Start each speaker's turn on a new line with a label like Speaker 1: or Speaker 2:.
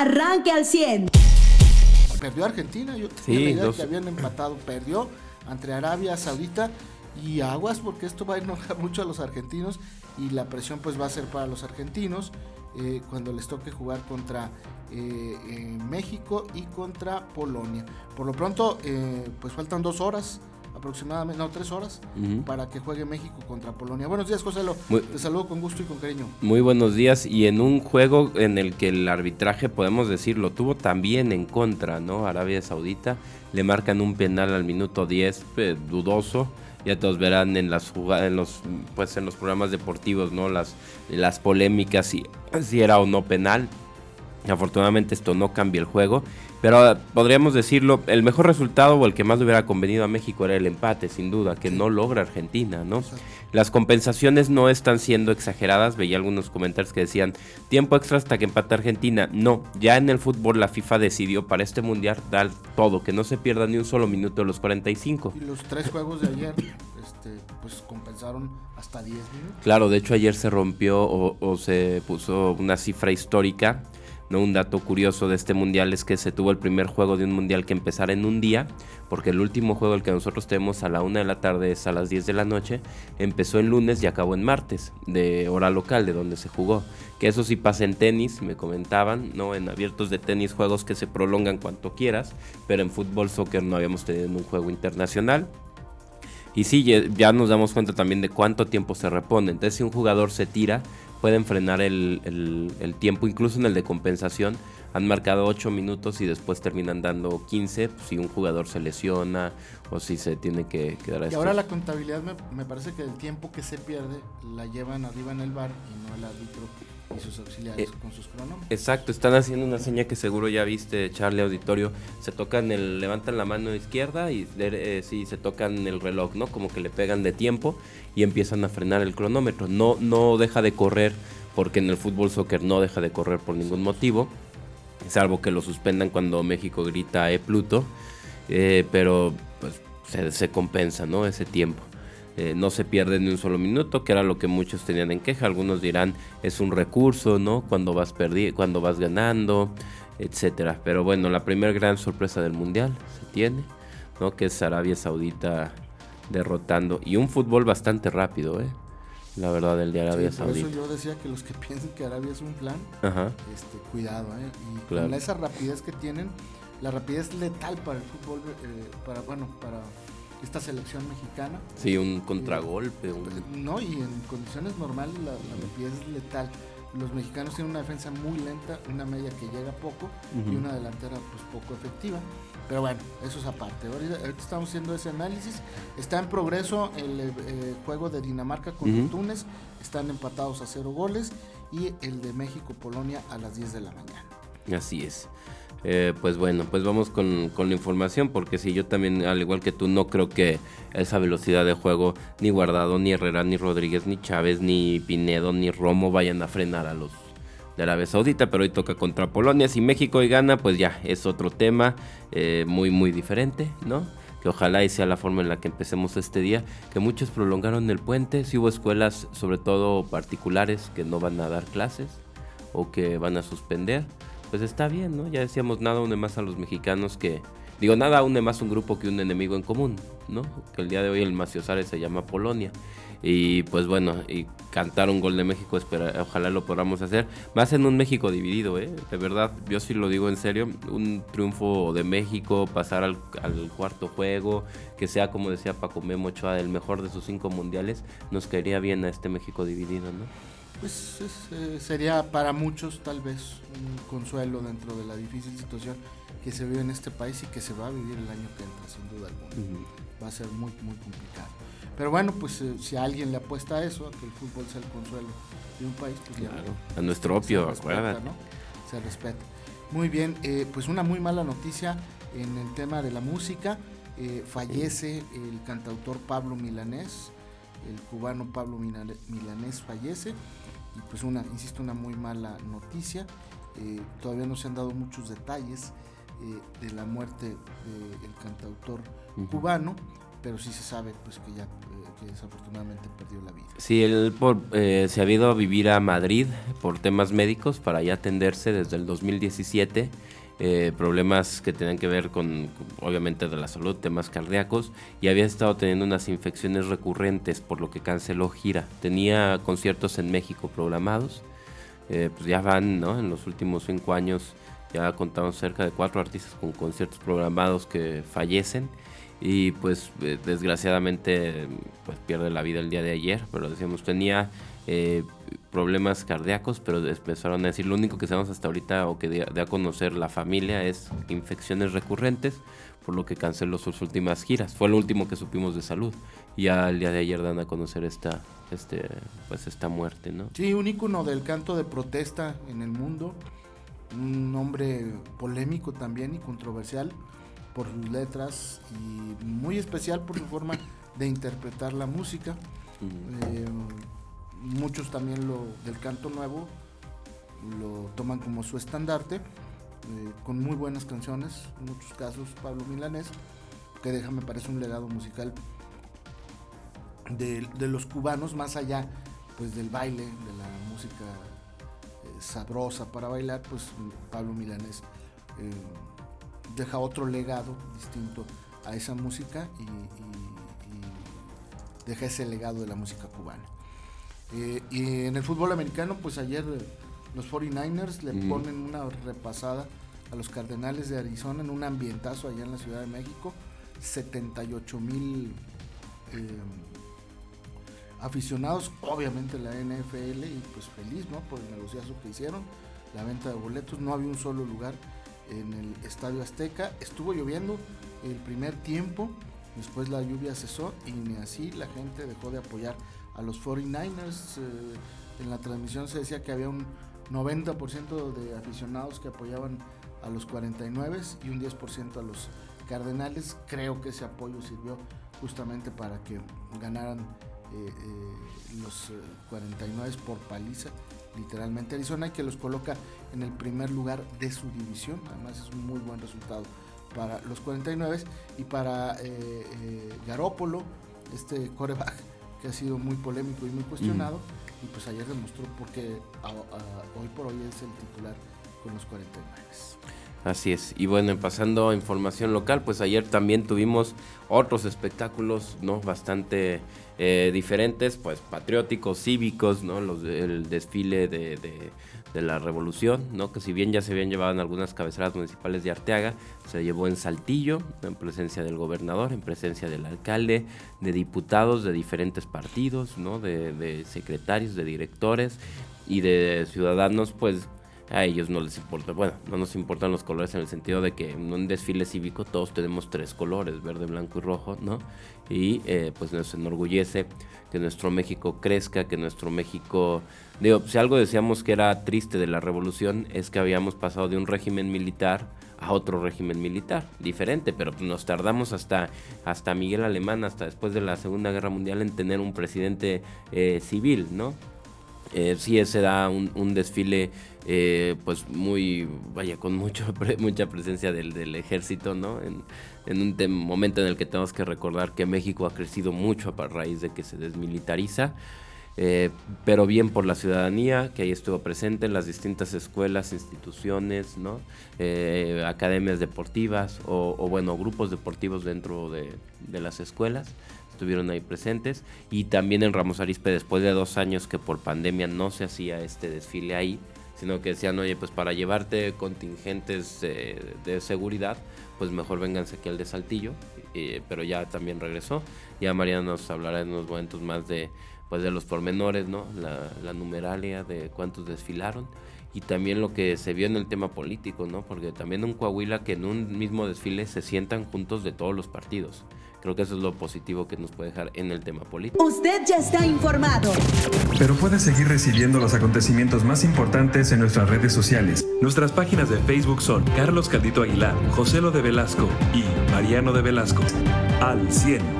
Speaker 1: arranque al 100.
Speaker 2: Perdió Argentina, yo tenía la idea que habían empatado, perdió ante Arabia Saudita y aguas porque esto va a enojar mucho a los argentinos y la presión pues va a ser para los argentinos eh, cuando les toque jugar contra eh, México y contra Polonia. Por lo pronto eh, pues faltan dos horas aproximadamente, no, tres horas, para que juegue México contra Polonia. Buenos días, José Te saludo con gusto y con cariño.
Speaker 3: Muy buenos días. Y en un juego en el que el arbitraje, podemos decirlo, tuvo también en contra, ¿no? Arabia Saudita. Le marcan un penal al minuto 10, eh, dudoso. Ya todos verán en las jugadas, en los, pues en los programas deportivos, ¿no? Las, las polémicas si, si era o no penal. Afortunadamente esto no cambia el juego pero podríamos decirlo, el mejor resultado o el que más le hubiera convenido a México era el empate, sin duda, que no logra Argentina, ¿no? Las compensaciones no están siendo exageradas, veía algunos comentarios que decían, tiempo extra hasta que empate Argentina. No, ya en el fútbol la FIFA decidió para este mundial dar todo, que no se pierda ni un solo minuto de los 45.
Speaker 2: Y los tres juegos de ayer, este, pues compensaron hasta 10 minutos.
Speaker 3: Claro, de hecho ayer se rompió o se puso una cifra histórica ¿no? Un dato curioso de este mundial es que se tuvo el primer juego de un mundial que empezara en un día, porque el último juego, el que nosotros tenemos a la una de la tarde, es a las 10 de la noche, empezó el lunes y acabó en martes, de hora local, de donde se jugó. Que eso sí pasa en tenis, me comentaban, ¿no? En abiertos de tenis, juegos que se prolongan cuanto quieras, pero en fútbol, soccer no habíamos tenido un juego internacional. Y sí, ya nos damos cuenta también de cuánto tiempo se repone. Entonces, si un jugador se tira, pueden frenar el, tiempo, incluso en el de compensación. Han marcado 8 minutos y después terminan dando 15 pues, si un jugador se lesiona o si se tiene que quedar
Speaker 2: Y ahora la contabilidad me, me, parece que el tiempo que se pierde la llevan arriba en el bar y no el árbitro y sus auxiliares eh, con sus cronómetros.
Speaker 3: Exacto, están haciendo una seña que seguro ya viste, Charlie Auditorio. Se tocan el, levantan la mano izquierda y eh, sí, se tocan el reloj, ¿no? Como que le pegan de tiempo y empiezan a frenar el cronómetro. No, no deja de correr porque en el fútbol soccer no deja de correr por ningún motivo, salvo que lo suspendan cuando México grita E Pluto, eh, pero pues se, se compensa, ¿no? Ese tiempo. Eh, no se pierde ni un solo minuto, que era lo que muchos tenían en queja. Algunos dirán es un recurso, ¿no? Cuando vas perdi cuando vas ganando, etcétera. Pero bueno, la primera gran sorpresa del mundial se tiene, ¿no? Que es Arabia Saudita derrotando y un fútbol bastante rápido, ¿eh? La verdad, el de Arabia Saudita.
Speaker 2: Por eso yo decía que los que piensan que Arabia es un plan, Este, cuidado, ¿eh? Y con esa rapidez que tienen, la rapidez letal para el fútbol, eh, para, bueno, para esta selección mexicana.
Speaker 3: Sí, un contragolpe.
Speaker 2: No, y en condiciones normales la, rapidez es letal. Los mexicanos tienen una defensa muy lenta, una media que llega poco y una delantera pues poco efectiva. Pero bueno, eso es aparte. Ahorita, estamos haciendo ese análisis. Está en progreso el eh, juego de Dinamarca con Túnez. Están empatados a cero goles. Y el de México-Polonia a las 10 de la mañana.
Speaker 3: Así es. Eh, pues bueno, pues vamos con, la información, porque si yo también, al igual que tú, no creo que esa velocidad de juego, ni Guardado, ni Herrera, ni Rodríguez, ni Chávez, ni Pinedo, ni Romo vayan a frenar a los de Arabia Saudita, pero hoy toca contra Polonia. Si México hoy gana, pues ya es otro tema eh, muy, muy diferente, ¿no? Que ojalá y sea la forma en la que empecemos este día, que muchos prolongaron el puente, si hubo escuelas, sobre todo particulares, que no van a dar clases o que van a suspender pues está bien, ¿no? Ya decíamos, nada une más a los mexicanos que... Digo, nada une más un grupo que un enemigo en común, ¿no? Que el día de hoy el Maciosare se llama Polonia. Y pues bueno, y cantar un gol de México, espera, ojalá lo podamos hacer. Más en un México dividido, ¿eh? De verdad, yo sí lo digo en serio. Un triunfo de México, pasar al, cuarto juego, que sea como decía Paco Memo Ochoa, el mejor de sus cinco mundiales, nos caería bien a este México dividido, ¿no?
Speaker 2: Pues eh, sería para muchos tal vez un consuelo dentro de la difícil situación que se vive en este país y que se va a vivir el año que entra, sin duda alguna. Va a ser muy, muy complicado. Pero bueno, pues eh, si alguien le apuesta a eso, a que el fútbol sea el consuelo de un país, pues
Speaker 3: claro, a nuestro opio,
Speaker 2: se respeta, Se respeta. Muy bien, eh, pues una muy mala noticia en el tema de la música. fallece el cantautor Pablo Milanés, el cubano Pablo Milanés fallece y pues una, insisto, una muy mala noticia. Eh, todavía no se han dado muchos detalles eh, de la muerte del cantautor cubano, pero sí se sabe pues que ya que desafortunadamente perdió la vida.
Speaker 3: Sí, él por, se ha ido a vivir a Madrid por temas médicos para ya atenderse desde el 2017 eh, problemas que tenían que ver con, obviamente, de la salud, temas cardíacos, y había estado teniendo unas infecciones recurrentes, por lo que canceló gira. Tenía conciertos en México programados, eh, pues ya van, ¿no? En los últimos cinco años ya contamos cerca de cuatro artistas con conciertos programados que fallecen y pues eh, desgraciadamente pues pierde la vida el día de ayer, pero decíamos tenía eh, problemas cardíacos, pero empezaron a decir lo único que sabemos hasta ahorita o que de, a conocer la familia es infecciones recurrentes, por lo que canceló sus últimas giras. Fue lo último que supimos de salud. Y ya el día de ayer dan a conocer esta, este, pues esta muerte, ¿no?
Speaker 2: Sí, un ícono del canto de protesta en el mundo, un hombre polémico también y controversial por sus letras y muy especial por su forma de interpretar la música muchos también lo del canto nuevo lo toman como su estandarte, eh, con muy buenas canciones, en muchos casos Pablo Milanés, que deja, me parece, un legado musical de, los cubanos, más allá pues del baile, de la música eh, sabrosa para bailar, pues Pablo Milanés eh, deja otro legado distinto a esa música y deja ese legado de la música cubana. Eh, y en el fútbol americano, pues ayer eh, los 49ers le ponen una repasada a los Cardenales de Arizona en un ambientazo allá en la Ciudad de México. 78 mil eh, aficionados, obviamente la NFL, y pues feliz ¿no? por el negociazo que hicieron, la venta de boletos. No había un solo lugar en el Estadio Azteca. Estuvo lloviendo el primer tiempo, después la lluvia cesó y ni así la gente dejó de apoyar a los 49ers. Eh, en la transmisión se decía que había un 90% de aficionados que apoyaban a los 49 y un 10% a los Cardenales. Creo que ese apoyo sirvió justamente para que ganaran eh, eh, los 49 por paliza, literalmente Arizona, que los coloca en el primer lugar de su división. Además es un muy buen resultado para los 49 y para Garópolo, este coreback que ha sido muy polémico y muy cuestionado. Y pues ayer demostró porque hoy por hoy es el titular con los 49.
Speaker 3: Así es. Y bueno, pasando a información local, pues ayer también tuvimos otros espectáculos, ¿no? Bastante eh, diferentes, pues patrióticos, cívicos, ¿no? Los, el desfile de, de, la revolución, ¿no? Que si bien ya se habían llevado en algunas cabeceras municipales de Arteaga, se llevó en Saltillo, en presencia del gobernador, en presencia del alcalde, de diputados de diferentes partidos, ¿no? De, de secretarios, de directores y de ciudadanos, pues a ellos no les importa, bueno, no nos importan los colores en el sentido de que en un desfile cívico todos tenemos tres colores, verde, blanco y rojo, ¿no? Y eh, pues nos enorgullece que nuestro México crezca, que nuestro México, digo, si algo decíamos que era triste de la revolución es que habíamos pasado de un régimen militar a otro régimen militar, diferente, pero nos tardamos hasta, hasta Miguel Alemán, hasta después de la Segunda Guerra Mundial en tener un presidente eh, civil, ¿no? Eh, sí se da un, desfile eh, pues muy, vaya, con mucho, mucha presencia del, ejército, ¿no? En, un momento en el que tenemos que recordar que México ha crecido mucho a raíz de que se desmilitariza. Eh, pero bien por la ciudadanía que ahí estuvo presente en las distintas escuelas, instituciones, academias deportivas o, bueno, grupos deportivos dentro de, de las escuelas estuvieron ahí presentes y también en Ramos Arispe después de dos años que por pandemia no se hacía este desfile ahí, sino que decían, oye, pues para llevarte contingentes de seguridad, pues mejor vénganse aquí al de Saltillo, pero ya también regresó. Ya Mariana nos hablará en unos momentos más de, pues de los pormenores, ¿no? La, la numeralia de cuántos desfilaron y también lo que se vio en el tema político, ¿no? Porque también en Coahuila que en un mismo desfile se sientan juntos de todos los partidos. Creo que eso es lo positivo que nos puede dejar en el tema político.
Speaker 1: Usted ya está informado.
Speaker 4: Pero puede seguir recibiendo los acontecimientos más importantes en nuestras redes sociales. Nuestras páginas de Facebook son Carlos Caldito Aguilar, José Lo de Velasco y Mariano de Velasco. Al 100.